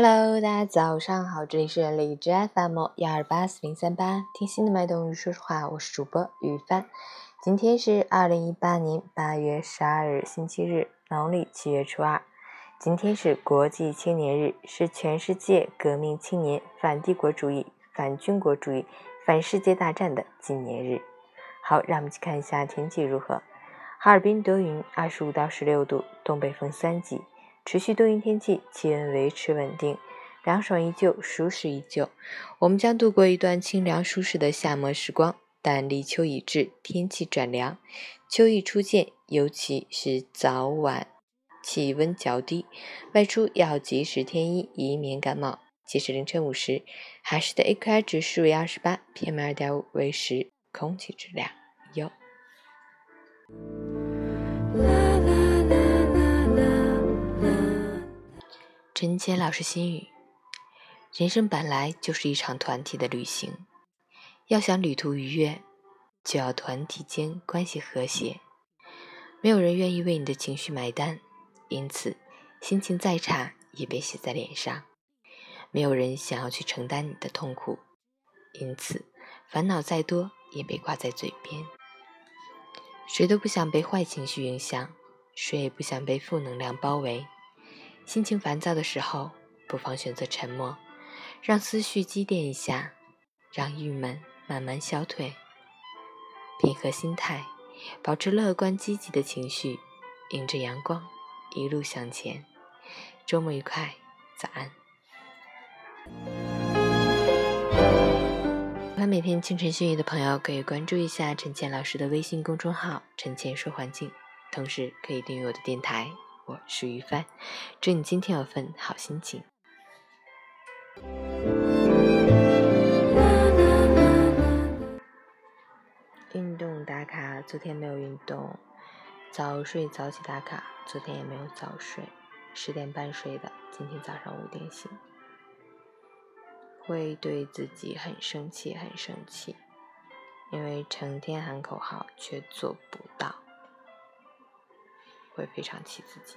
Hello，大家早上好，这里是荔枝 FM 幺二八四零三八，听心的脉动与说实话，我是主播雨帆。今天是二零一八年八月十二日，星期日，农历七月初二。今天是国际青年日，是全世界革命青年反帝国主义、反军国主义、反世界大战的纪念日。好，让我们去看一下天气如何。哈尔滨多云，二十五到十六度，东北风三级，持续多云天气，气温维持稳定，凉爽依旧，舒适依旧。我们将度过一段清凉舒适的夏末时光，但立秋已至，天气转凉，秋意初见，尤其是早晚气温较低，外出要及时添衣，以免感冒。截至凌晨五时，海市的 AQI 指数为二十八，PM 二点五为十，空气质量优。陈谦老师心语：人生本来就是一场团体的旅行，要想旅途愉悦，就要团体间关系和谐。没有人愿意为你的情绪买单，因此心情再差也别写在脸上。没有人想要去承担你的痛苦，因此烦恼再多也别挂在嘴边。谁都不想被坏情绪影响，谁也不想被负能量包围。心情烦躁的时候，不妨选择沉默，让思绪积淀一下，让郁闷慢慢消退。平和心态，保持乐观积极的情绪，迎着阳光，一路向前。周末愉快，早安。喜欢每天清晨训语的朋友，可以关注一下陈倩老师的微信公众号“陈倩说环境”，同时可以订阅我的电台。我是于帆，祝你今天有份好心情。运动打卡，昨天没有运动；早睡早起打卡，昨天也没有早睡。十点半睡的，今天早上五点醒。会对自己很生气，很生气，因为成天喊口号却做不到。会非常气自己。